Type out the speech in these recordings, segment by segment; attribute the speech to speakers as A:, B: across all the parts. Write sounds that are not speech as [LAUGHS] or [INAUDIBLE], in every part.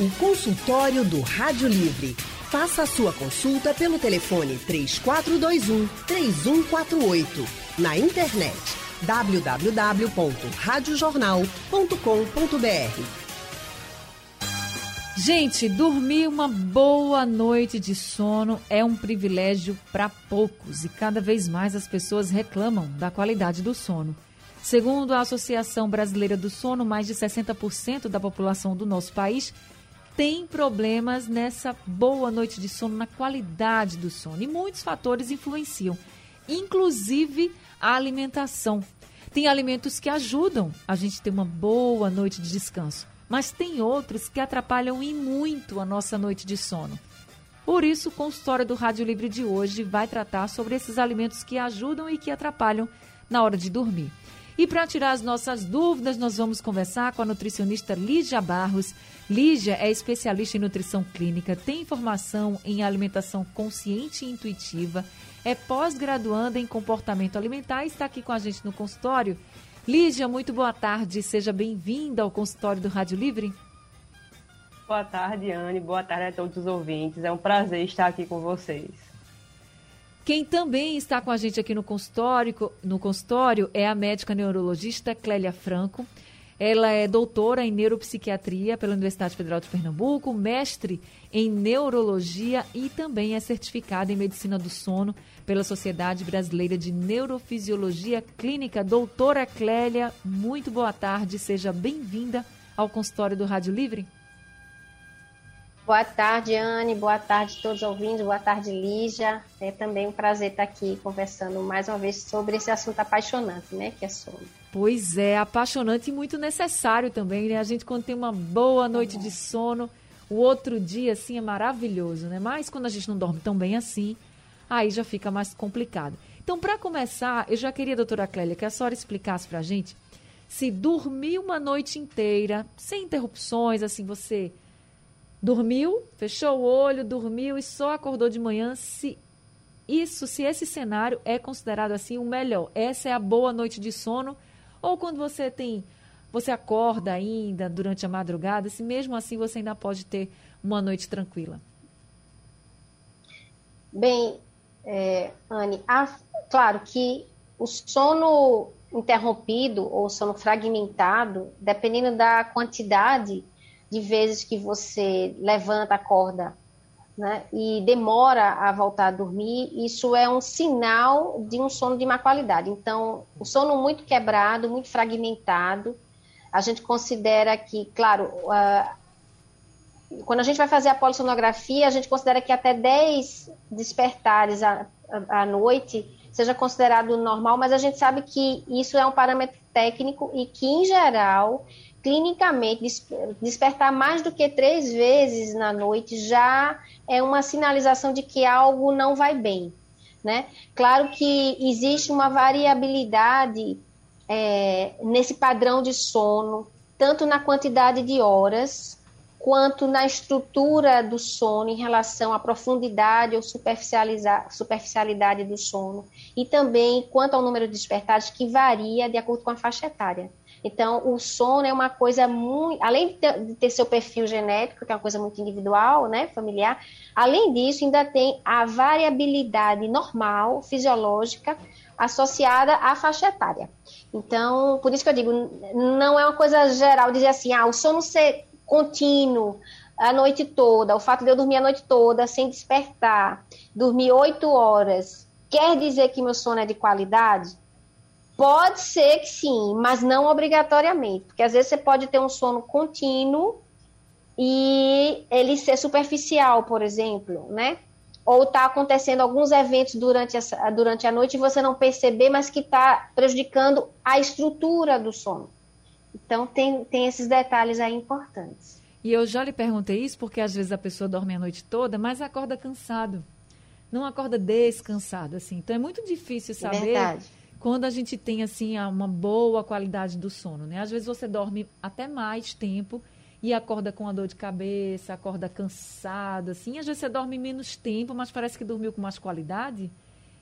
A: O consultório do Rádio Livre. Faça a sua consulta pelo telefone 3421 3148. Na internet www.radiojornal.com.br.
B: Gente, dormir uma boa noite de sono é um privilégio para poucos e cada vez mais as pessoas reclamam da qualidade do sono. Segundo a Associação Brasileira do Sono, mais de 60% da população do nosso país tem problemas nessa boa noite de sono, na qualidade do sono. E muitos fatores influenciam, inclusive a alimentação. Tem alimentos que ajudam a gente ter uma boa noite de descanso, mas tem outros que atrapalham e muito a nossa noite de sono. Por isso, o consultório do Rádio Livre de hoje vai tratar sobre esses alimentos que ajudam e que atrapalham na hora de dormir. E para tirar as nossas dúvidas, nós vamos conversar com a nutricionista Lígia Barros. Lígia é especialista em nutrição clínica, tem formação em alimentação consciente e intuitiva, é pós-graduanda em comportamento alimentar e está aqui com a gente no consultório. Lígia, muito boa tarde, seja bem-vinda ao consultório do Rádio Livre.
C: Boa tarde, Anne, boa tarde a todos os ouvintes. É um prazer estar aqui com vocês.
B: Quem também está com a gente aqui no consultório, no consultório é a médica neurologista Clélia Franco. Ela é doutora em neuropsiquiatria pela Universidade Federal de Pernambuco, mestre em neurologia e também é certificada em medicina do sono pela Sociedade Brasileira de Neurofisiologia Clínica. Doutora Clélia, muito boa tarde, seja bem-vinda ao consultório do Rádio Livre.
D: Boa tarde, Anne. Boa tarde a todos os ouvintes. Boa tarde, Lígia. É também um prazer estar aqui conversando mais uma vez sobre esse assunto apaixonante, né? Que é sono.
B: Pois é, apaixonante e muito necessário também, né? A gente, quando tem uma boa noite de sono, o outro dia, assim, é maravilhoso, né? Mas quando a gente não dorme tão bem assim, aí já fica mais complicado. Então, para começar, eu já queria, doutora Clélia, que a senhora explicasse para a gente se dormir uma noite inteira, sem interrupções, assim, você dormiu, fechou o olho, dormiu e só acordou de manhã, se isso, se esse cenário é considerado assim o melhor. Essa é a boa noite de sono ou quando você tem você acorda ainda durante a madrugada, se mesmo assim você ainda pode ter uma noite tranquila.
D: Bem, é, Anne, claro que o sono interrompido ou sono fragmentado, dependendo da quantidade de vezes que você levanta, acorda, né, e demora a voltar a dormir, isso é um sinal de um sono de má qualidade. Então, o sono muito quebrado, muito fragmentado, a gente considera que, claro, uh, quando a gente vai fazer a polissonografia, a gente considera que até 10 despertares à, à noite seja considerado normal, mas a gente sabe que isso é um parâmetro técnico e que, em geral, clinicamente, despertar mais do que três vezes na noite já é uma sinalização de que algo não vai bem. Né? Claro que existe uma variabilidade é, nesse padrão de sono, tanto na quantidade de horas, quanto na estrutura do sono em relação à profundidade ou superficialidade do sono, e também quanto ao número de despertares, que varia de acordo com a faixa etária. Então, o sono é uma coisa muito. Além de ter, de ter, seu perfil genético, que é uma coisa muito individual, né, familiar, além disso, ainda tem a variabilidade normal, fisiológica, associada à faixa etária. Então, por isso que eu digo, não é uma coisa geral dizer assim, ah, o sono ser contínuo a noite toda, o fato de eu dormir a noite toda sem despertar, dormir oito horas, quer dizer que meu sono é de qualidade? Pode ser que sim, mas não obrigatoriamente, porque às vezes você pode ter um sono contínuo e ele ser superficial, por exemplo, né? Ou está acontecendo alguns eventos durante a, durante a noite e você não perceber, mas que está prejudicando a estrutura do sono. Então, tem, tem esses detalhes aí importantes.
B: E eu já lhe perguntei isso porque às vezes a pessoa dorme a noite toda, mas acorda cansado. Não acorda descansado, assim. Então, é muito difícil saber Verdade quando a gente tem assim uma boa qualidade do sono, né? Às vezes você dorme até mais tempo e acorda com a dor de cabeça, acorda cansado, assim. Às vezes você dorme menos tempo, mas parece que dormiu com mais qualidade.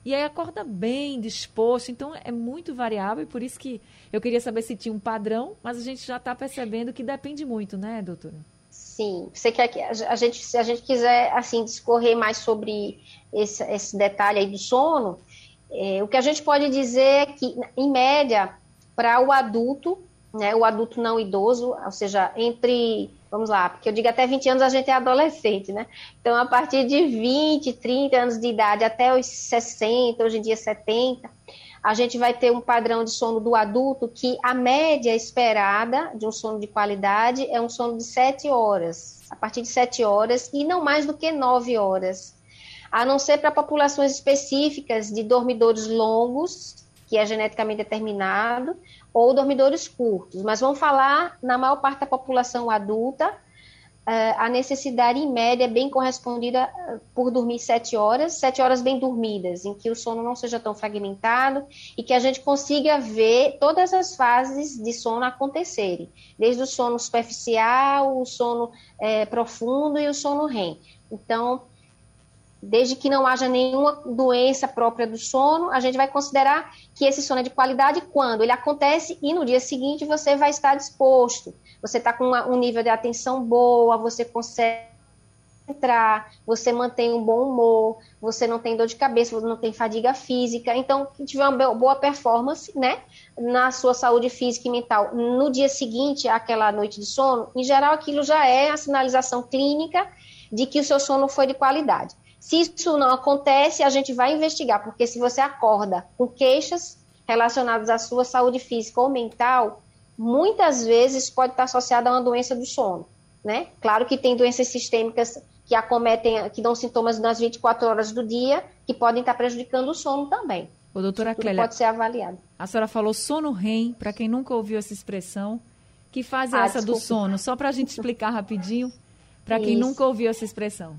B: E aí acorda bem, disposto. Então é muito variável e por isso que eu queria saber se tinha um padrão, mas a gente já está percebendo que depende muito, né, doutora?
D: Sim, você quer que a gente, se a gente quiser assim discorrer mais sobre esse, esse detalhe aí do sono, é, o que a gente pode dizer é que, em média, para o adulto, né, o adulto não idoso, ou seja, entre, vamos lá, porque eu digo até 20 anos a gente é adolescente, né? Então, a partir de 20, 30 anos de idade até os 60, hoje em dia 70, a gente vai ter um padrão de sono do adulto que a média esperada de um sono de qualidade é um sono de 7 horas, a partir de 7 horas, e não mais do que 9 horas. A não ser para populações específicas de dormidores longos, que é geneticamente determinado, ou dormidores curtos. Mas vamos falar, na maior parte da população adulta, eh, a necessidade em média é bem correspondida eh, por dormir sete horas, sete horas bem dormidas, em que o sono não seja tão fragmentado e que a gente consiga ver todas as fases de sono acontecerem, desde o sono superficial, o sono é, profundo e o sono REM. Então, desde que não haja nenhuma doença própria do sono, a gente vai considerar que esse sono é de qualidade quando ele acontece e no dia seguinte você vai estar disposto, você está com uma, um nível de atenção boa, você consegue entrar, você mantém um bom humor, você não tem dor de cabeça, você não tem fadiga física, então que tiver uma boa performance, né, na sua saúde física e mental, no dia seguinte àquela noite de sono, em geral aquilo já é a sinalização clínica de que o seu sono foi de qualidade. Se isso não acontece, a gente vai investigar, porque se você acorda com queixas relacionadas à sua saúde física ou mental, muitas vezes pode estar associada a uma doença do sono, né? Claro que tem doenças sistêmicas que acometem, que dão sintomas nas 24 horas do dia, que podem estar prejudicando o sono também.
B: O doutora Clélia,
D: pode ser avaliado.
B: A senhora falou sono REM, para quem nunca ouviu essa expressão, que fase é ah, essa desculpa. do sono? Só para a gente explicar rapidinho, para quem nunca ouviu essa expressão.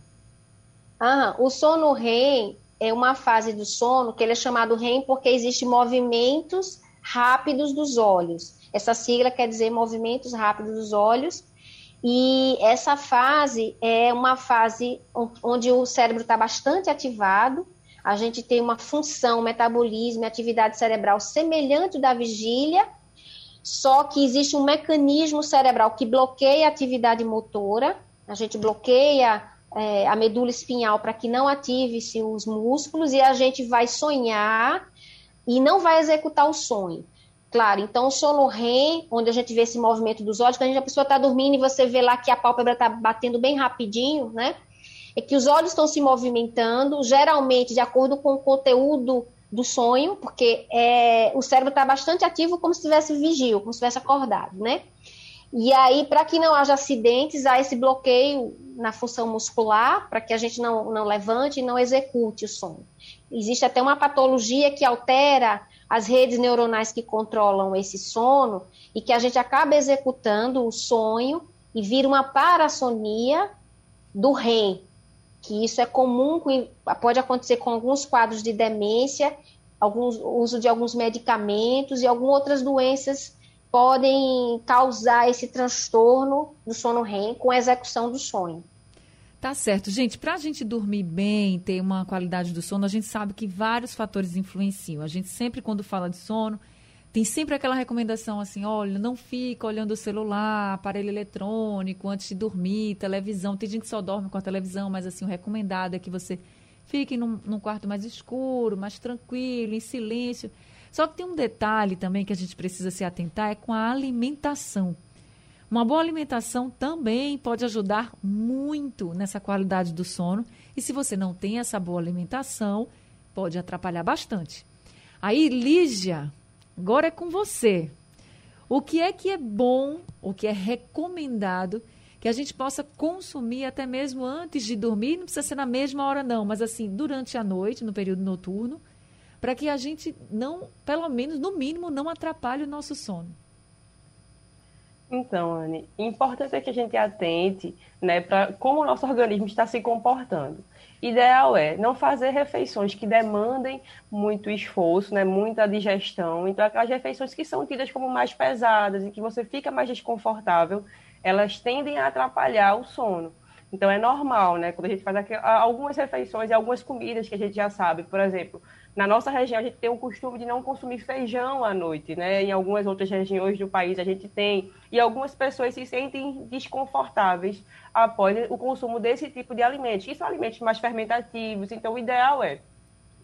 D: Ah, o sono REM é uma fase do sono que ele é chamado REM porque existem movimentos rápidos dos olhos. Essa sigla quer dizer movimentos rápidos dos olhos. E essa fase é uma fase onde o cérebro está bastante ativado, a gente tem uma função, metabolismo e atividade cerebral semelhante da vigília, só que existe um mecanismo cerebral que bloqueia a atividade motora, a gente bloqueia é, a medula espinhal para que não ative-se os músculos e a gente vai sonhar e não vai executar o sonho. Claro, então o sono REM, onde a gente vê esse movimento dos olhos, quando a pessoa está dormindo e você vê lá que a pálpebra está batendo bem rapidinho, né? É que os olhos estão se movimentando, geralmente de acordo com o conteúdo do sonho, porque é, o cérebro está bastante ativo como se estivesse vigio, como se estivesse acordado, né? E aí, para que não haja acidentes, há esse bloqueio na função muscular, para que a gente não, não levante e não execute o sono. Existe até uma patologia que altera as redes neuronais que controlam esse sono e que a gente acaba executando o sonho e vira uma parassonia do REM, que isso é comum, pode acontecer com alguns quadros de demência, alguns uso de alguns medicamentos e algumas outras doenças podem causar esse transtorno do sono REM com a execução do sonho.
B: Tá certo. Gente, para a gente dormir bem, ter uma qualidade do sono, a gente sabe que vários fatores influenciam. A gente sempre, quando fala de sono, tem sempre aquela recomendação assim: olha, não fica olhando o celular, aparelho eletrônico antes de dormir, televisão. Tem gente que só dorme com a televisão, mas assim, o recomendado é que você fique num, num quarto mais escuro, mais tranquilo, em silêncio. Só que tem um detalhe também que a gente precisa se atentar: é com a alimentação. Uma boa alimentação também pode ajudar muito nessa qualidade do sono. E se você não tem essa boa alimentação, pode atrapalhar bastante. Aí, Lígia, agora é com você. O que é que é bom, o que é recomendado que a gente possa consumir até mesmo antes de dormir? Não precisa ser na mesma hora, não, mas assim, durante a noite, no período noturno, para que a gente não, pelo menos, no mínimo, não atrapalhe o nosso sono.
C: Então, Anne, importante é que a gente atente né, para como o nosso organismo está se comportando. Ideal é não fazer refeições que demandem muito esforço, né, muita digestão. Então, aquelas refeições que são tidas como mais pesadas e que você fica mais desconfortável, elas tendem a atrapalhar o sono. Então, é normal, né, quando a gente faz algumas refeições e algumas comidas que a gente já sabe, por exemplo, Na nossa região, a gente tem o costume de não consumir feijão à noite, né? Em algumas outras regiões do país, a gente tem. E algumas pessoas se sentem desconfortáveis após o consumo desse tipo de alimentos, que são alimentos mais fermentativos. Então, o ideal é,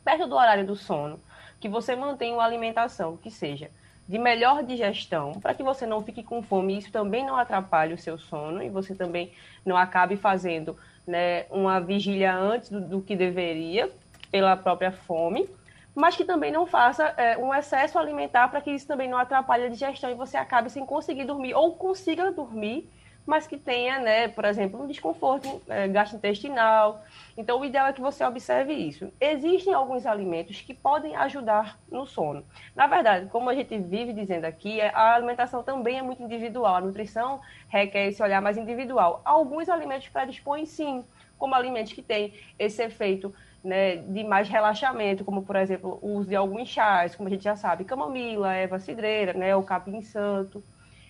C: perto do horário do sono, que você mantenha uma alimentação que seja de melhor digestão, para que você não fique com fome. Isso também não atrapalhe o seu sono e você também não acabe fazendo né, uma vigília antes do, do que deveria, pela própria fome mas que também não faça é, um excesso alimentar para que isso também não atrapalhe a digestão e você acabe sem conseguir dormir ou consiga dormir, mas que tenha, né, por exemplo, um desconforto é, gastrointestinal. Então, o ideal é que você observe isso. Existem alguns alimentos que podem ajudar no sono. Na verdade, como a gente vive dizendo aqui, é, a alimentação também é muito individual. A nutrição requer esse olhar mais individual. Alguns alimentos predispõem sim, como alimentos que têm esse efeito né, de mais relaxamento, como por exemplo o uso de alguns chás, como a gente já sabe, camomila, erva cidreira, né, o capim santo.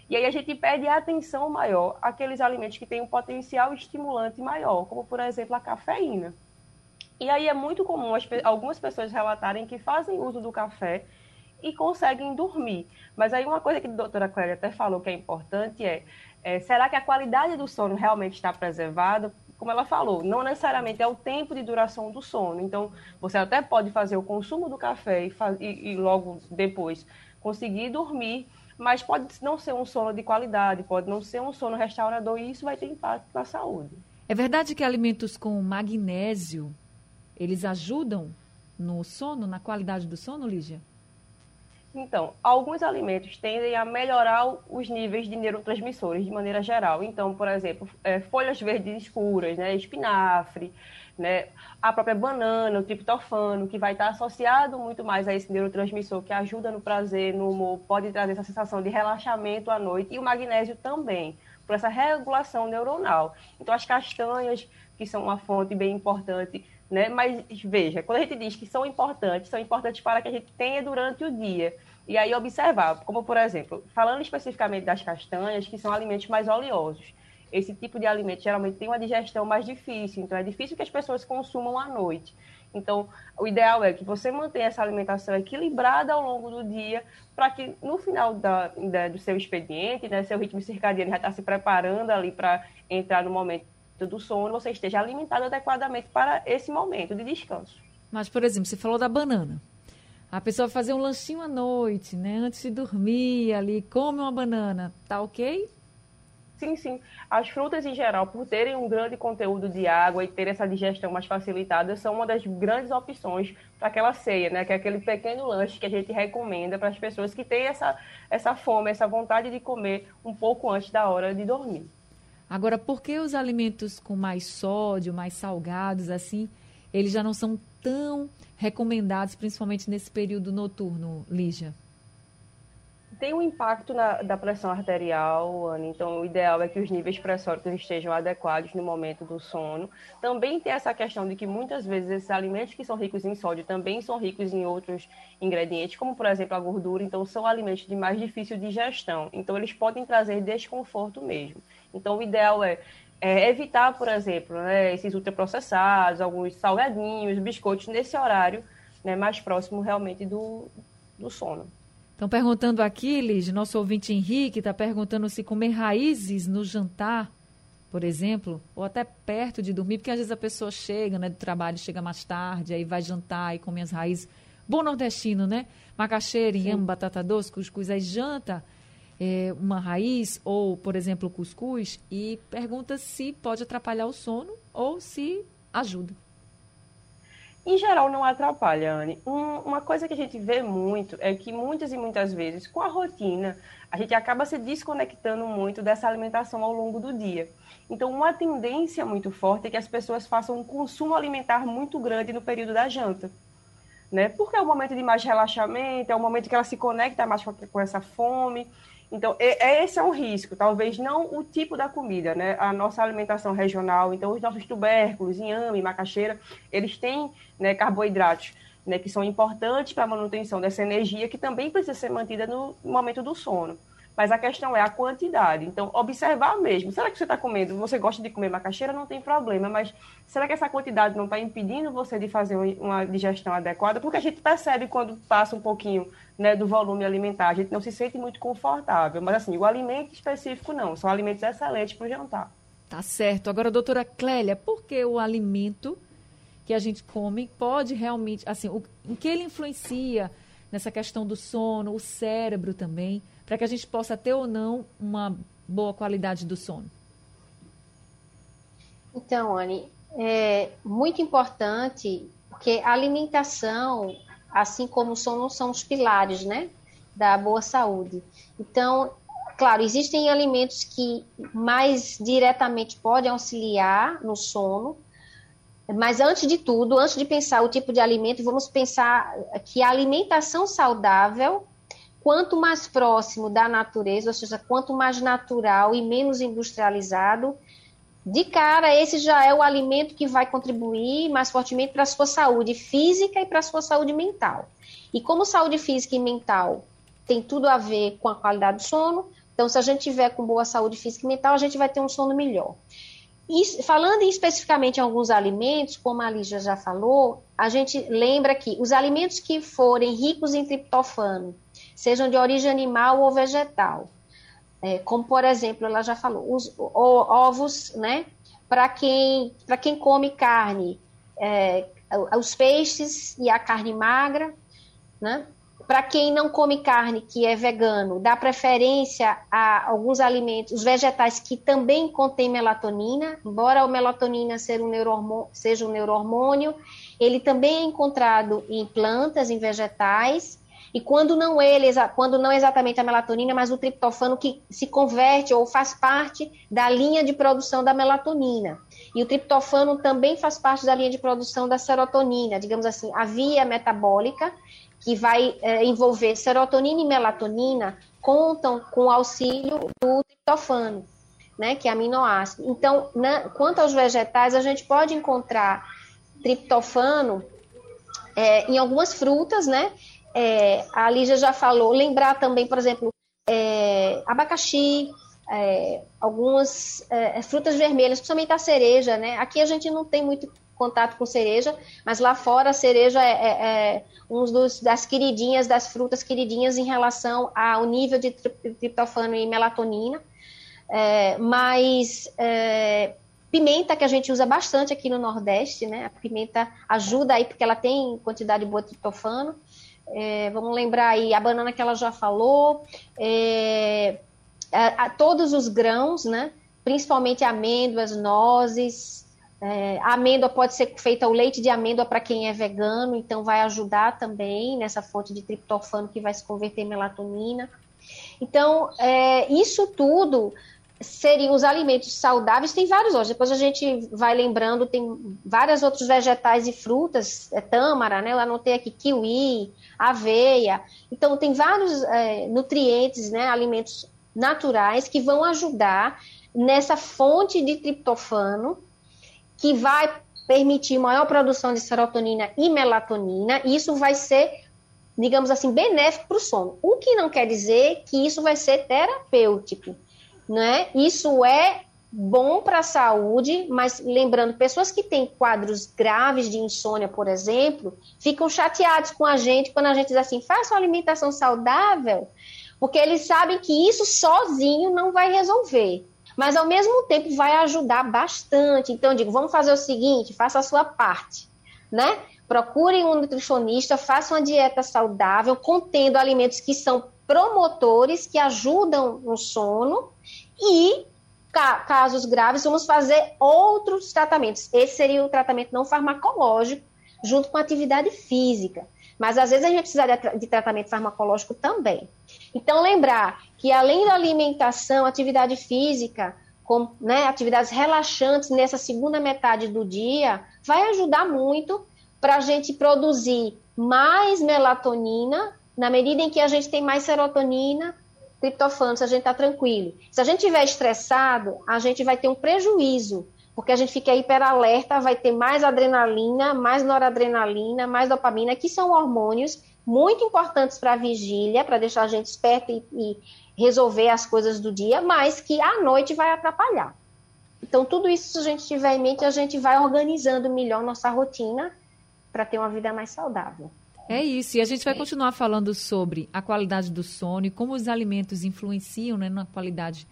C: E aí a gente pede atenção maior àqueles alimentos que têm um potencial estimulante maior, como por exemplo a cafeína. E aí é muito comum as, algumas pessoas relatarem que fazem uso do café e conseguem dormir. Mas aí uma coisa que a doutora Clélia até falou que é importante é, é será que a qualidade do sono realmente está preservada? Como ela falou, não necessariamente é o tempo de duração do sono. Então, você até pode fazer o consumo do café e, e, e logo depois conseguir dormir, mas pode não ser um sono de qualidade, pode não ser um sono restaurador e isso vai ter impacto na saúde.
B: É verdade que alimentos com magnésio, eles ajudam no sono, na qualidade do sono, Lígia?
C: Então, alguns alimentos tendem a melhorar os níveis de neurotransmissores de maneira geral. Então, por exemplo, é, folhas verdes escuras, né, espinafre, né, a própria banana, o triptofano, que vai estar associado muito mais a esse neurotransmissor que ajuda no prazer, no humor, pode trazer essa sensação de relaxamento à noite, e o magnésio também, por essa regulação neuronal. Então, as castanhas, que são uma fonte bem importante né? Mas veja, quando a gente diz que são importantes, são importantes para que a gente tenha durante o dia. E aí observar, como por exemplo, falando especificamente das castanhas, que são alimentos mais oleosos. Esse tipo de alimento geralmente tem uma digestão mais difícil, então é difícil que as pessoas consumam à noite. Então, o ideal é que você mantenha essa alimentação equilibrada ao longo do dia, para que no final da, da, do seu expediente, né, seu ritmo circadiano já está se preparando ali para entrar no momento do sono, você esteja alimentado adequadamente para esse momento de descanso.
B: Mas, por exemplo, você falou da banana. A pessoa vai fazer um lanchinho à noite, né? Antes de dormir ali, come uma banana, tá ok?
C: Sim, sim. As frutas em geral, por terem um grande conteúdo de água e ter essa digestão mais facilitada, são uma das grandes opções para aquela ceia, né? Que é aquele pequeno lanche que a gente recomenda para as pessoas que têm essa, essa fome, essa vontade de comer um pouco antes da hora de dormir.
B: Agora, por que os alimentos com mais sódio, mais salgados, assim, eles já não são tão recomendados, principalmente nesse período noturno, Lígia?
C: Tem um impacto na, da pressão arterial, Ana, então o ideal é que os níveis pressóricos estejam adequados no momento do sono. Também tem essa questão de que muitas vezes esses alimentos que são ricos em sódio também são ricos em outros ingredientes, como por exemplo a gordura, então são alimentos de mais difícil digestão. Então eles podem trazer desconforto mesmo. Então, o ideal é, é evitar, por exemplo, né, esses ultraprocessados, alguns salgadinhos, biscoitos, nesse horário né, mais próximo realmente do, do sono.
B: Estão perguntando aqui, Liz, nosso ouvinte Henrique está perguntando se comer raízes no jantar, por exemplo, ou até perto de dormir, porque às vezes a pessoa chega né, do trabalho, chega mais tarde, aí vai jantar e come as raízes. Bom nordestino, né? Macaxeira, inhame, batata doce, cuscuz, aí janta é, uma raiz ou, por exemplo, cuscuz e pergunta se pode atrapalhar o sono ou se ajuda.
C: Em geral, não atrapalha, Anne. Um, uma coisa que a gente vê muito é que muitas e muitas vezes, com a rotina, a gente acaba se desconectando muito dessa alimentação ao longo do dia. Então, uma tendência muito forte é que as pessoas façam um consumo alimentar muito grande no período da janta. Né? Porque é o momento de mais relaxamento, é o momento que ela se conecta mais com, essa fome. Então, esse é um risco, talvez não o tipo da comida, né? A nossa alimentação regional, então os nossos tubérculos, inhame, macaxeira, eles têm né, carboidratos, né, que são importantes para a manutenção dessa energia, que também precisa ser mantida no momento do sono. Mas a questão é a quantidade. Então, observar mesmo. Será que você está comendo? Você gosta de comer macaxeira? Não tem problema. Mas será que essa quantidade não está impedindo você de fazer uma digestão adequada? Porque a gente percebe quando passa um pouquinho né, do volume alimentar. A gente não se sente muito confortável. Mas, assim, o alimento específico não. São alimentos excelentes para o jantar.
B: Tá certo. Agora, doutora Clélia, por que o alimento que a gente come pode realmente, assim, o, em que ele influencia nessa questão do sono, o cérebro também? Para que a gente possa ter ou não uma boa qualidade do sono?
D: Então, Anne, é muito importante, porque a alimentação, assim como o sono, são os pilares, né, da boa saúde. Então, claro, existem alimentos que mais diretamente podem auxiliar no sono, mas antes de tudo, antes de pensar o tipo de alimento, vamos pensar que a alimentação saudável quanto mais próximo da natureza, ou seja, quanto mais natural e menos industrializado, de cara, esse já é o alimento que vai contribuir mais fortemente para a sua saúde física e para a sua saúde mental. E como saúde física e mental tem tudo a ver com a qualidade do sono, então se a gente tiver com boa saúde física e mental, a gente vai ter um sono melhor. E falando especificamente em alguns alimentos, como a Lígia já falou, a gente lembra que os alimentos que forem ricos em triptofano, sejam de origem animal ou vegetal. É, como, por exemplo, ela já falou, os ovos, né? Para quem, quem come carne, é, os peixes e a carne magra, né? Para quem não come carne, que é vegano, dá preferência a alguns alimentos, os vegetais que também contêm melatonina, embora a melatonina seja um seja um neurohormônio ele também é encontrado em plantas, em vegetais, e quando não ele, quando não exatamente a melatonina, mas o triptofano que se converte ou faz parte da linha de produção da melatonina. E o triptofano também faz parte da linha de produção da serotonina, digamos assim, a via metabólica que vai é, envolver serotonina e melatonina contam com o auxílio do triptofano, né, que é aminoácido. Então, na, quanto aos vegetais, a gente pode encontrar triptofano é, em algumas frutas, né? É, a Lígia já falou, lembrar também, por exemplo, é, abacaxi, é, algumas é, frutas vermelhas, principalmente a cereja, né? Aqui a gente não tem muito contato com cereja, mas lá fora a cereja é, é, é um dos, das queridinhas, das frutas queridinhas em relação ao nível de triptofano e melatonina. É, mas é, pimenta que a gente usa bastante aqui no Nordeste, né? A pimenta ajuda aí porque ela tem quantidade boa de triptofano. É, vamos lembrar aí a banana que ela já falou, é, a, a, todos os grãos, né? Principalmente amêndoas, nozes. É, a amêndoa pode ser feita o leite de amêndoa para quem é vegano, então vai ajudar também nessa fonte de triptofano que vai se converter em melatonina. Então, é, isso tudo seriam os alimentos saudáveis, tem vários hoje. Depois a gente vai lembrando, tem vários outros vegetais e frutas, é, tâmara, né? Eu anotei aqui kiwi, aveia. Então, tem vários é, nutrientes, né? Alimentos naturais que vão ajudar nessa fonte de triptofano que vai permitir maior produção de serotonina e melatonina. E isso vai ser, digamos assim, benéfico para o sono. O que não quer dizer que isso vai ser terapêutico né? Isso é bom para a saúde, mas lembrando, pessoas que têm quadros graves de insônia, por exemplo, ficam chateados com a gente quando a gente diz assim, faça uma alimentação saudável, porque eles sabem que isso sozinho não vai resolver. Mas ao mesmo tempo vai ajudar bastante. Então, eu digo, vamos fazer o seguinte, faça a sua parte, né? Procurem um nutricionista, façam uma dieta saudável, contendo alimentos que são promotores, que ajudam no sono, e casos graves, vamos fazer outros tratamentos. Esse seria o tratamento não farmacológico, junto com atividade física. Mas às vezes a gente precisa de tratamento farmacológico também. Então, lembrar que além da alimentação, atividade física, com né, atividades relaxantes nessa segunda metade do dia, vai ajudar muito para a gente produzir mais melatonina, na medida em que a gente tem mais serotonina, triptofano, se a gente está tranquilo. Se a gente estiver estressado, a gente vai ter um prejuízo, porque a gente fica hiperalerta, vai ter mais adrenalina, mais noradrenalina, mais dopamina, que são hormônios muito importantes para a vigília, para deixar a gente esperto e, e, resolver as coisas do dia, mas que à noite vai atrapalhar. Então, tudo isso, se a gente tiver em mente, a gente vai organizando melhor nossa rotina para ter uma vida mais saudável.
B: É isso, e a gente vai continuar falando sobre a qualidade do sono e como os alimentos influenciam né, na qualidade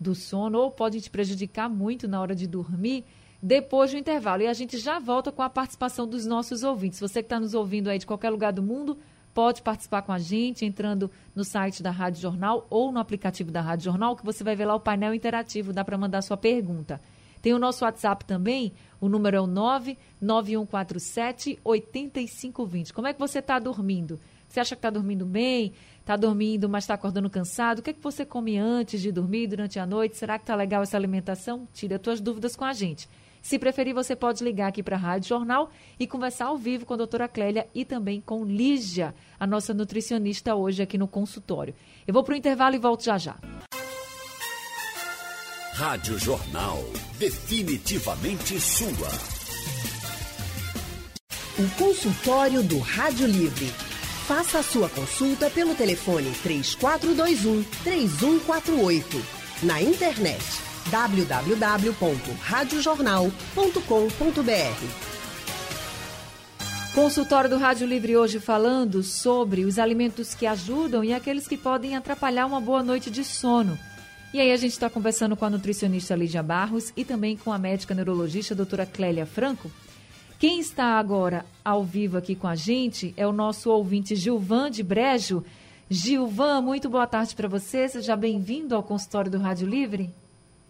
B: do sono ou podem te prejudicar muito na hora de dormir depois do intervalo. E a gente já volta com a participação dos nossos ouvintes. Você que está nos ouvindo aí de qualquer lugar do mundo, pode participar com a gente entrando no site da Rádio Jornal ou no aplicativo da Rádio Jornal, que você vai ver lá o painel interativo, dá para mandar sua pergunta. Tem o nosso WhatsApp também, o número é o 99147 8520. Como é que você está dormindo? Você acha que está dormindo bem? Está dormindo, mas está acordando cansado? O que é que você come antes de dormir, durante a noite? Será que está legal essa alimentação? Tira as tuas dúvidas com a gente. Se preferir, você pode ligar aqui para a Rádio Jornal e conversar ao vivo com a doutora Clélia e também com Lígia, a nossa nutricionista hoje aqui no consultório. Eu vou para o intervalo e volto já já.
E: Rádio Jornal, definitivamente sua.
A: O consultório do Rádio Livre. Faça a sua consulta pelo telefone 3421 3148. Na internet www.radiojornal.com.br.
B: Consultório do Rádio Livre hoje falando sobre os alimentos que ajudam e aqueles que podem atrapalhar uma boa noite de sono. E aí a gente está conversando com a nutricionista Lígia Barros e também com a médica neurologista a doutora Clélia Franco. Quem está agora ao vivo aqui com a gente é o nosso ouvinte Gilvan de Brejo. Gilvan, muito boa tarde para você. Seja bem-vindo ao consultório do Rádio Livre.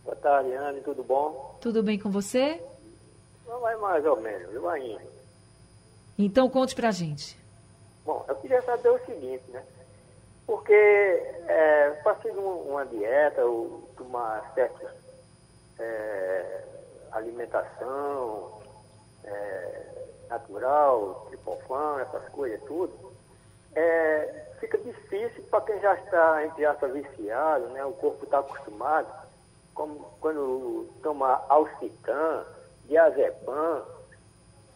F: Boa tarde, Anne, tudo bom?
B: Tudo bem com você?
F: Não vai mais ou menos, eu ainda.
B: Então conte pra gente.
F: Bom, eu queria saber o seguinte, né? Porque é, passei uma dieta, ou tomar certa é, alimentação é, natural, tripofano, essas coisas tudo, é, fica difícil para quem já está, entre aspas, viciado, né? O corpo está acostumado como quando toma Alcitan, Diazepam,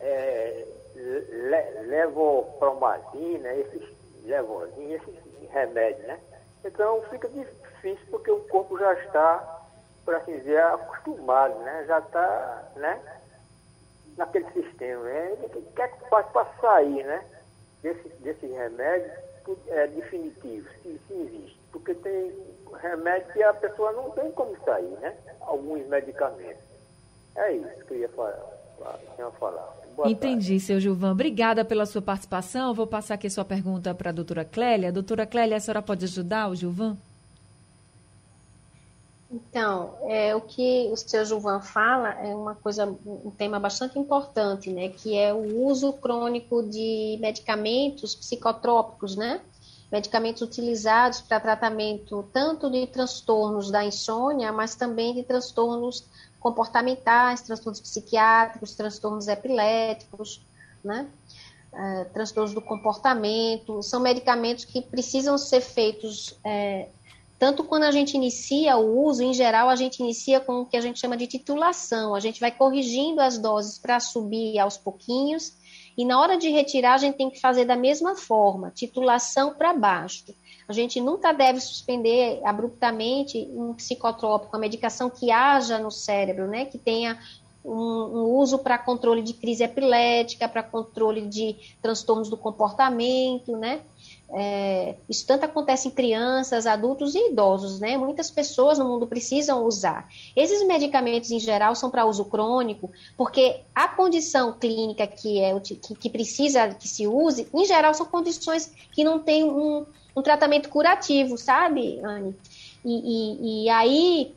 F: é, le, levopromazina, esses levozinhos, esses remédios, né? Então fica difícil porque o corpo já está, por assim dizer, acostumado, né? Já está, né? Naquele sistema, né? Ele quer que faça para sair, né? Desse, desse remédio é definitivo, se, se existe. Porque tem remédio que a pessoa não tem como sair, né? Alguns medicamentos. É isso que eu ia falar. Falar.
B: Entendi, tarde. seu Gilvan. Obrigada pela sua participação. vou passar aqui sua pergunta para a doutora Clélia. Doutora Clélia, a senhora pode ajudar o Gilvan?
D: Então, é, o que o seu Gilvan fala é uma coisa, um tema bastante importante, né? Que é o uso crônico de medicamentos psicotrópicos, né? medicamentos utilizados para tratamento tanto de transtornos da insônia, mas também de transtornos comportamentais, transtornos psiquiátricos, transtornos epiléticos, né? É, transtornos do comportamento. São medicamentos que precisam ser feitos é, tanto quando a gente inicia o uso, em geral, a gente inicia com o que a gente chama de titulação. A gente vai corrigindo as doses para subir aos pouquinhos e na hora de retirar, a gente tem que fazer da mesma forma, titulação para baixo. A gente nunca deve suspender abruptamente um psicotrópico, uma medicação que haja no cérebro, né, que tenha um, um uso para controle de crise epilética, para controle de transtornos do comportamento, né? É, isso tanto acontece em crianças, adultos e idosos, né? Muitas pessoas no mundo precisam usar. Esses medicamentos, em geral, são para uso crônico, porque a condição clínica que, é, que, que precisa que se use, em geral, são condições que não têm um, um tratamento curativo, sabe, Anne? E, e, e aí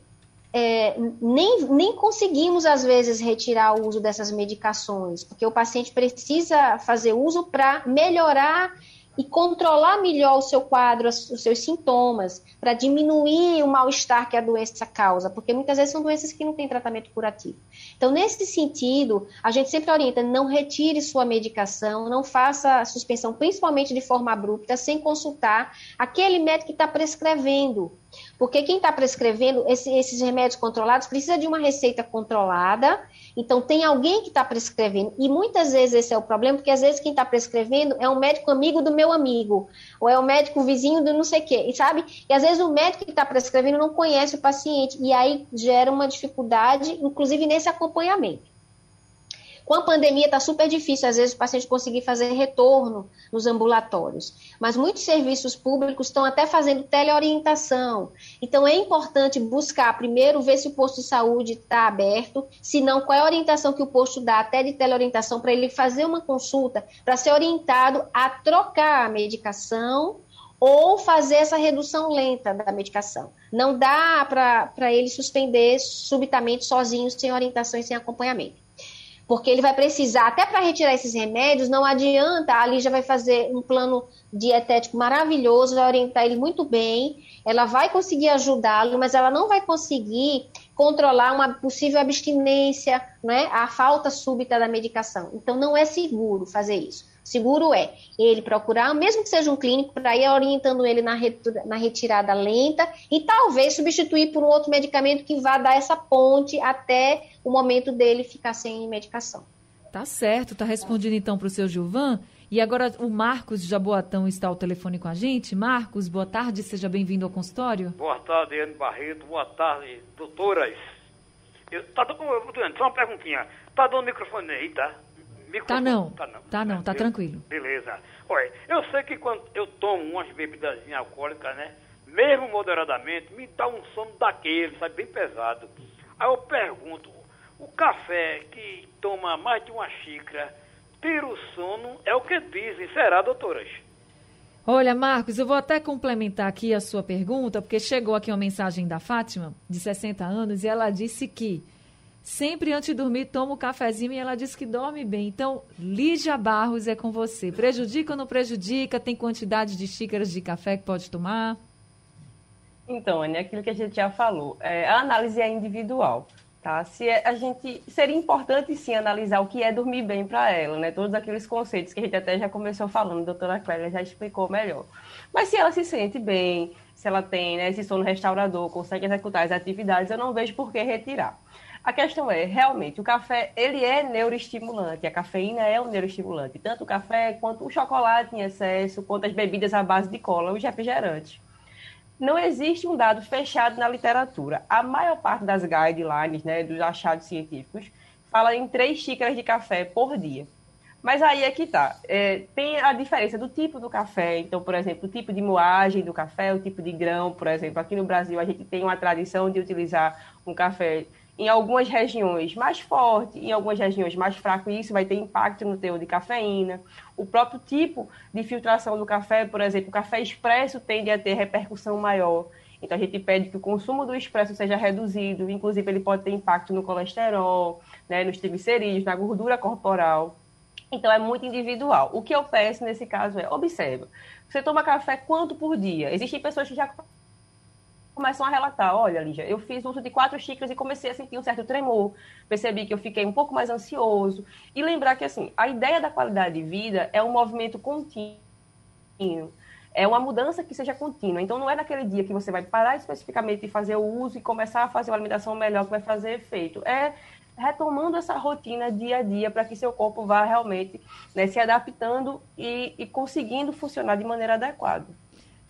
D: é, nem, nem conseguimos, às vezes, retirar o uso dessas medicações, porque o paciente precisa fazer uso para melhorar e controlar melhor o seu quadro, os seus sintomas, para diminuir o mal-estar que a doença causa, porque muitas vezes são doenças que não têm tratamento curativo. Então, nesse sentido, a gente sempre orienta: não retire sua medicação, não faça a suspensão, principalmente de forma abrupta, sem consultar aquele médico que está prescrevendo. Porque quem está prescrevendo esse, esses remédios controlados precisa de uma receita controlada. Então, tem alguém que está prescrevendo. E muitas vezes esse é o problema, porque às vezes quem está prescrevendo é um médico amigo do meu amigo, ou é o um médico vizinho do não sei o quê, e sabe? E às vezes o médico que está prescrevendo não conhece o paciente, e aí gera uma dificuldade, inclusive nesse acompanhamento. Com a pandemia está super difícil, às vezes, o paciente conseguir fazer retorno nos ambulatórios. Mas muitos serviços públicos estão até fazendo teleorientação. Então, é importante buscar, primeiro, ver se o posto de saúde está aberto, se não, qual é a orientação que o posto dá até de teleorientação para ele fazer uma consulta, para ser orientado a trocar a medicação ou fazer essa redução lenta da medicação. Não dá para ele suspender subitamente sozinho, sem orientação e sem acompanhamento porque ele vai precisar, até para retirar esses remédios, não adianta, a Lígia vai fazer um plano dietético maravilhoso, vai orientar ele muito bem, ela vai conseguir ajudá-lo, mas ela não vai conseguir controlar uma possível abstinência, né, a falta súbita da medicação. Então, não é seguro fazer isso. Seguro é ele procurar, mesmo que seja um clínico, para ir orientando ele na, na retirada lenta e talvez substituir por um outro medicamento que vá dar essa ponte até o momento dele ficar sem medicação.
B: Tá certo, tá respondido então para o seu Gilvan. E agora o Marcos de Jaboatão está ao telefone com a gente. Marcos, boa tarde, seja bem-vindo ao consultório.
G: Boa tarde, Anne Barreto. Boa tarde, doutoras. Eu, tá, só uma perguntinha. Tá dando microfone aí, tá?
B: Microfone. Tá não. Tá não. Tá não, tá tranquilo.
G: Beleza. Olha, eu sei que quando eu tomo umas bebidas alcoólicas, né? Mesmo moderadamente, me dá um sono daquele, sabe, bem pesado. Aí eu pergunto, o café que toma mais de uma xícara tira o sono, é o que dizem, será, doutoras?
B: Olha, Marcos, eu vou até complementar aqui a sua pergunta, porque chegou aqui uma mensagem da Fátima, de 60 anos, e ela disse que Sempre antes de dormir, toma um cafezinho e ela diz que dorme bem. Então, Lígia Barros é com você. Prejudica ou não prejudica? Tem quantidade de xícaras de café que pode tomar?
C: Então, Anne, aquilo que a gente já falou, é, a análise é individual. Tá? Se é, a gente seria importante sim analisar o que é dormir bem para ela, né? Todos aqueles conceitos que a gente até já começou falando, a doutora Clélia já explicou melhor. Mas se ela se sente bem, se ela tem né, esse sono restaurador, consegue executar as atividades, eu não vejo por que retirar. A questão é, realmente, o café, ele é neuroestimulante, a cafeína é um neuroestimulante, tanto o café quanto o chocolate em excesso, quanto as bebidas à base de cola, os refrigerantes. Não existe um dado fechado na literatura. A maior parte das guidelines, né, dos achados científicos, fala em três xícaras de café por dia. Mas aí é que tá. É, tem a diferença do tipo do café. Então, por exemplo, o tipo de moagem do café, o tipo de grão, por exemplo. Aqui no Brasil, a gente tem uma tradição de utilizar um café em algumas regiões mais forte, em algumas regiões mais fraco, e isso vai ter impacto no teor de cafeína. O próprio tipo de filtração do café, por exemplo, o café expresso tende a ter repercussão maior. Então a gente pede que o consumo do expresso seja reduzido, inclusive ele pode ter impacto no colesterol, né, nos triglicerídeos, na gordura corporal. Então é muito individual. O que eu peço nesse caso é, observa, você toma café quanto por dia? Existem pessoas que já começam a relatar, olha, Lígia, eu fiz uso de quatro xícaras e comecei a sentir um certo tremor, percebi que eu fiquei um pouco mais ansioso, e lembrar que, assim, a ideia da qualidade de vida é um movimento contínuo, é uma mudança que seja contínua, então não é naquele dia que você vai parar especificamente de fazer o uso e começar a fazer uma alimentação melhor que vai fazer efeito, é retomando essa rotina dia a dia para que seu corpo vá realmente né, se adaptando e, e conseguindo funcionar de maneira adequada.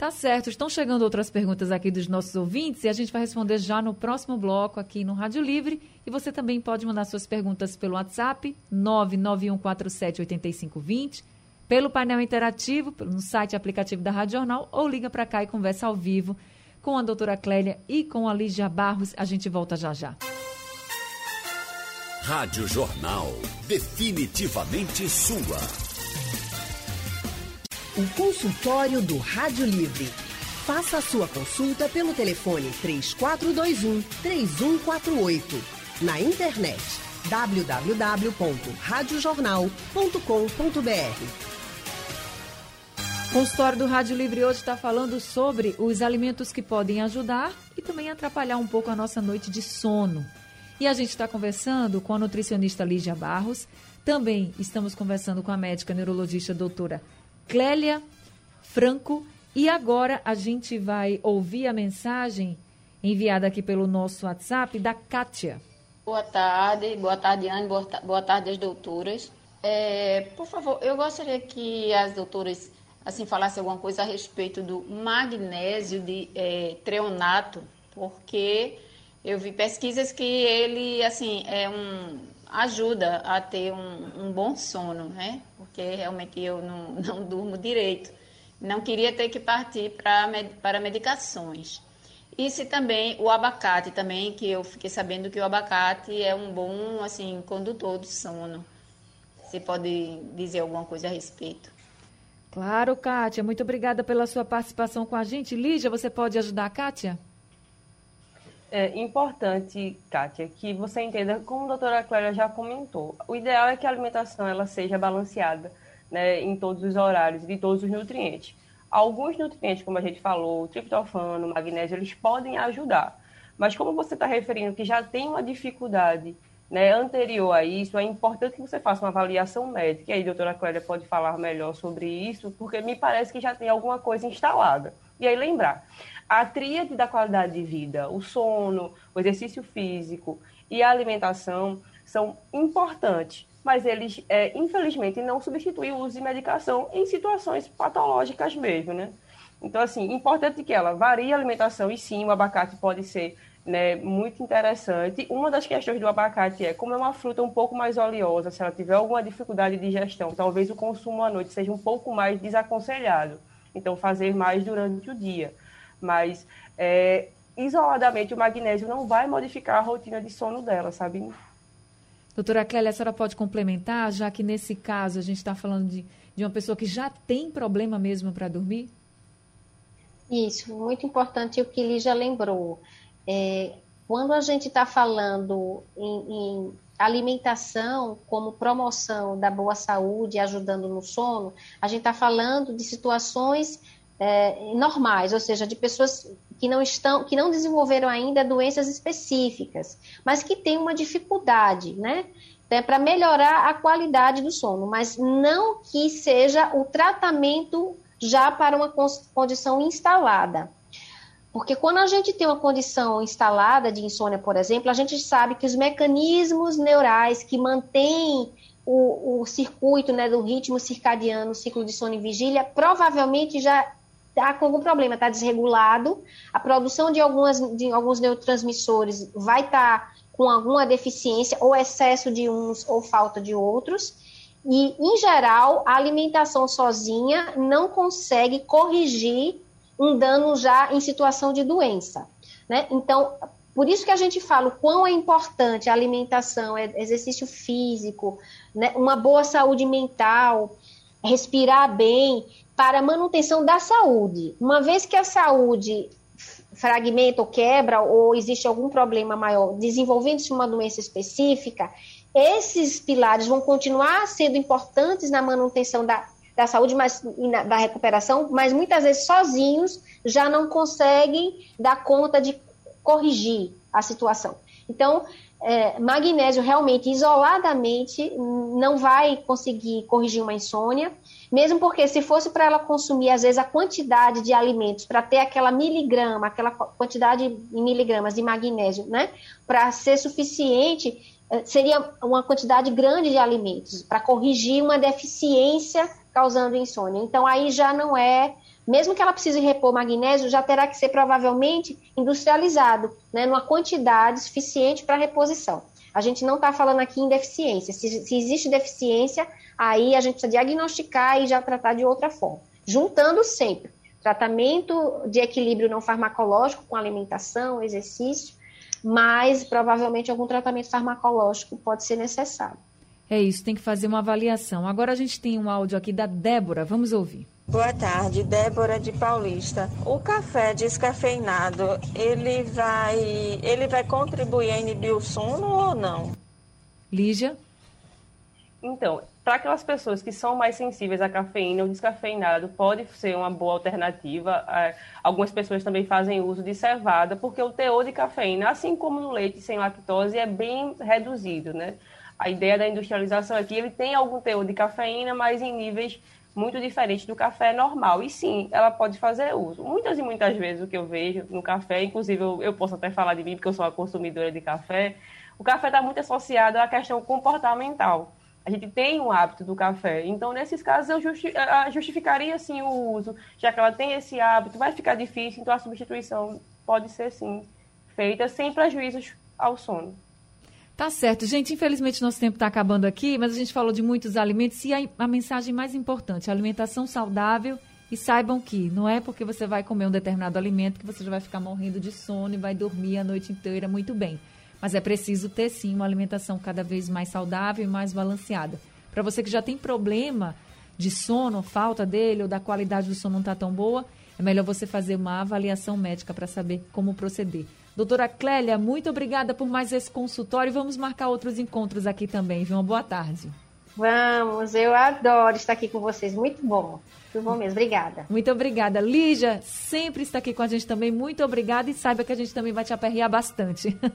B: Tá certo. Estão chegando outras perguntas aqui dos nossos ouvintes e a gente vai responder já no próximo bloco aqui no Rádio Livre. E você também pode mandar suas perguntas pelo WhatsApp 991478520, pelo painel interativo, no site aplicativo da Rádio Jornal ou liga para cá e conversa ao vivo com a doutora Clélia e com a Lígia Barros. A gente volta já já.
E: Rádio Jornal. Definitivamente sua.
A: O consultório do Rádio Livre. Faça a sua consulta pelo telefone 3421 3148. Na internet www.radiojornal.com.br.
B: O consultório do Rádio Livre hoje está falando sobre os alimentos que podem ajudar e também atrapalhar um pouco a nossa noite de sono. E a gente está conversando com a nutricionista Lígia Barros. Também estamos conversando com a médica neurologista doutora Clélia Franco E agora a gente vai ouvir a mensagem enviada aqui pelo nosso WhatsApp da Kátia.
H: Boa tarde, boa tarde, Anne, boa, boa tarde às doutoras. É, por favor, eu gostaria que as doutoras assim falassem alguma coisa a respeito do magnésio de é, treonato, porque eu vi pesquisas que ele assim é um ajuda a ter um, um bom sono, né? Porque realmente eu não, [LAUGHS] não durmo direito. Não queria ter que partir pra, para medicações. E se também o abacate também, que eu fiquei sabendo que o abacate é um bom assim condutor do sono. Você pode dizer alguma coisa a respeito?
B: Claro, Kátia. Muito obrigada pela sua participação com a gente. Lígia, você pode ajudar a Kátia?
C: É importante, Kátia, que você entenda, como a doutora Clélia já comentou, o ideal é que a alimentação ela seja balanceada né, em todos os horários de todos os nutrientes. Alguns nutrientes, como a gente falou, triptofano, magnésio, eles podem ajudar. Mas como você está referindo que já tem uma dificuldade né, anterior a isso, é importante que você faça uma avaliação médica. E aí, a doutora Clélia pode falar melhor sobre isso, porque me parece que já tem alguma coisa instalada. E aí, lembrar, a tríade da qualidade de vida, o sono, o exercício físico e a alimentação são importantes mas eles, é, infelizmente, não substituem o uso de medicação em situações patológicas mesmo, né? Então, assim, importante que ela varie a alimentação e sim, o abacate pode ser né, muito interessante. Uma das questões do abacate é, como é uma fruta um pouco mais oleosa, se ela tiver alguma dificuldade de digestão, talvez o consumo à noite seja um pouco mais desaconselhado. Então, fazer mais durante o dia. Mas, é, isoladamente, o magnésio não vai modificar a rotina de sono dela, sabe?
B: Doutora Clélia, a senhora pode complementar, já que nesse caso a gente está falando de, de uma pessoa que já tem problema mesmo para dormir?
D: Isso, muito importante o que Lígia lembrou. É, quando a gente está falando em, em, alimentação como promoção da boa saúde, ajudando no sono, a gente está falando de situações é, normais, ou seja, de pessoas que não estão, que não desenvolveram ainda doenças específicas, mas que têm uma dificuldade, né? É para melhorar a qualidade do sono, mas não que seja o tratamento já para uma condição instalada. Porque quando a gente tem uma condição instalada de insônia, por exemplo, a gente sabe que os mecanismos neurais que mantêm o, o circuito né, do ritmo circadiano, ciclo de sono e vigília, provavelmente já está com algum problema, está desregulado, a produção de, algumas, de alguns neurotransmissores vai estar tá com alguma deficiência, ou excesso de uns ou falta de outros. E, em geral, a alimentação sozinha não consegue corrigir um dano já em situação de doença. Né? Então, por isso que a gente fala o quão é importante a alimentação, é exercício físico, né? uma boa saúde mental, respirar bem, para a manutenção da saúde. Uma vez que a saúde fragmenta ou quebra, ou existe algum problema maior, desenvolvendo-se uma doença específica, esses pilares vão continuar sendo importantes na manutenção da, da saúde mas, na, da recuperação, mas muitas vezes sozinhos já não conseguem dar conta de corrigir a situação. Então, é, magnésio realmente isoladamente não vai conseguir corrigir uma insônia, mesmo porque se fosse para ela consumir, às vezes, a quantidade de alimentos para ter aquela miligrama, aquela quantidade em miligramas de magnésio, né? Para ser suficiente, seria uma quantidade grande de alimentos para corrigir uma deficiência causando insônia. Então, aí já não é. Mesmo que ela precise repor magnésio, já terá que ser provavelmente industrializado, né, numa quantidade suficiente para reposição. A gente não está falando aqui em deficiência. Se, se, existe deficiência, aí a gente precisa diagnosticar e já tratar de outra forma. Juntando sempre tratamento de equilíbrio não farmacológico com alimentação, exercício, mas provavelmente algum tratamento farmacológico pode ser necessário.
B: É isso, tem que fazer uma avaliação. Agora a gente tem um áudio aqui da Débora, vamos ouvir.
I: Boa tarde, Débora de Paulista. O café descafeinado, ele vai, ele vai contribuir a inibir o sono ou não?
B: Lígia?
C: Então, para aquelas pessoas que são mais sensíveis à cafeína, o descafeinado pode ser uma boa alternativa. É, algumas pessoas também fazem uso de cevada, porque o teor de cafeína, assim como no leite sem lactose, é bem reduzido, né? A ideia da industrialização é que ele tem algum teor de cafeína, mas em níveis muito diferente do café normal. E sim, ela pode fazer uso. Muitas e muitas vezes o que eu vejo no café, inclusive eu, eu posso até falar de mim, porque eu sou uma consumidora de café, o café está muito associado à questão comportamental. A gente tem um hábito do café. Então, nesses casos, eu justi justificaria sim o uso, já que ela tem esse hábito, vai ficar difícil, então a substituição pode ser sim feita sem prejuízos ao sono.
B: Tá certo. Gente, infelizmente nosso tempo está acabando aqui, mas a gente falou de muitos alimentos e a, a mensagem mais importante, alimentação saudável e saibam que não é porque você vai comer um determinado alimento que você já vai ficar morrendo de sono e vai dormir a noite inteira muito bem. Mas é preciso ter sim uma alimentação cada vez mais saudável e mais balanceada. Para você que já tem problema de sono, falta dele ou da qualidade do sono não está tão boa, é melhor você fazer uma avaliação médica para saber como proceder. Doutora Clélia, muito obrigada por mais esse consultório. Vamos marcar outros encontros aqui também, viu? Uma boa tarde.
D: Vamos, eu adoro estar aqui com vocês. Muito bom. Muito bom mesmo. Obrigada.
B: Muito obrigada. Lígia, sempre está aqui com a gente também. Muito obrigada e saiba que a gente também vai te aperrear bastante. [LAUGHS]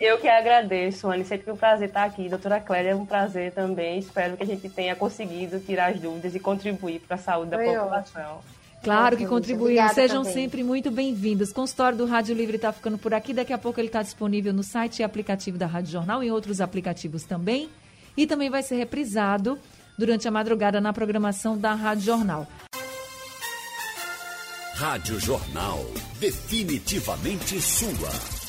C: Eu que agradeço, Anne. Sempre um prazer estar aqui. Doutora Clélia, é um prazer também. Espero que a gente tenha conseguido tirar as dúvidas e contribuir para a saúde da Foi população. Ótimo.
B: Claro que contribuíram. Sejam também. sempre muito bem-vindos. O consultório do Rádio Livre está ficando por aqui. Daqui a pouco ele está disponível no site e aplicativo da Rádio Jornal e em outros aplicativos também. E também vai ser reprisado durante a madrugada na programação da Rádio Jornal.
E: Rádio Jornal. Definitivamente sua.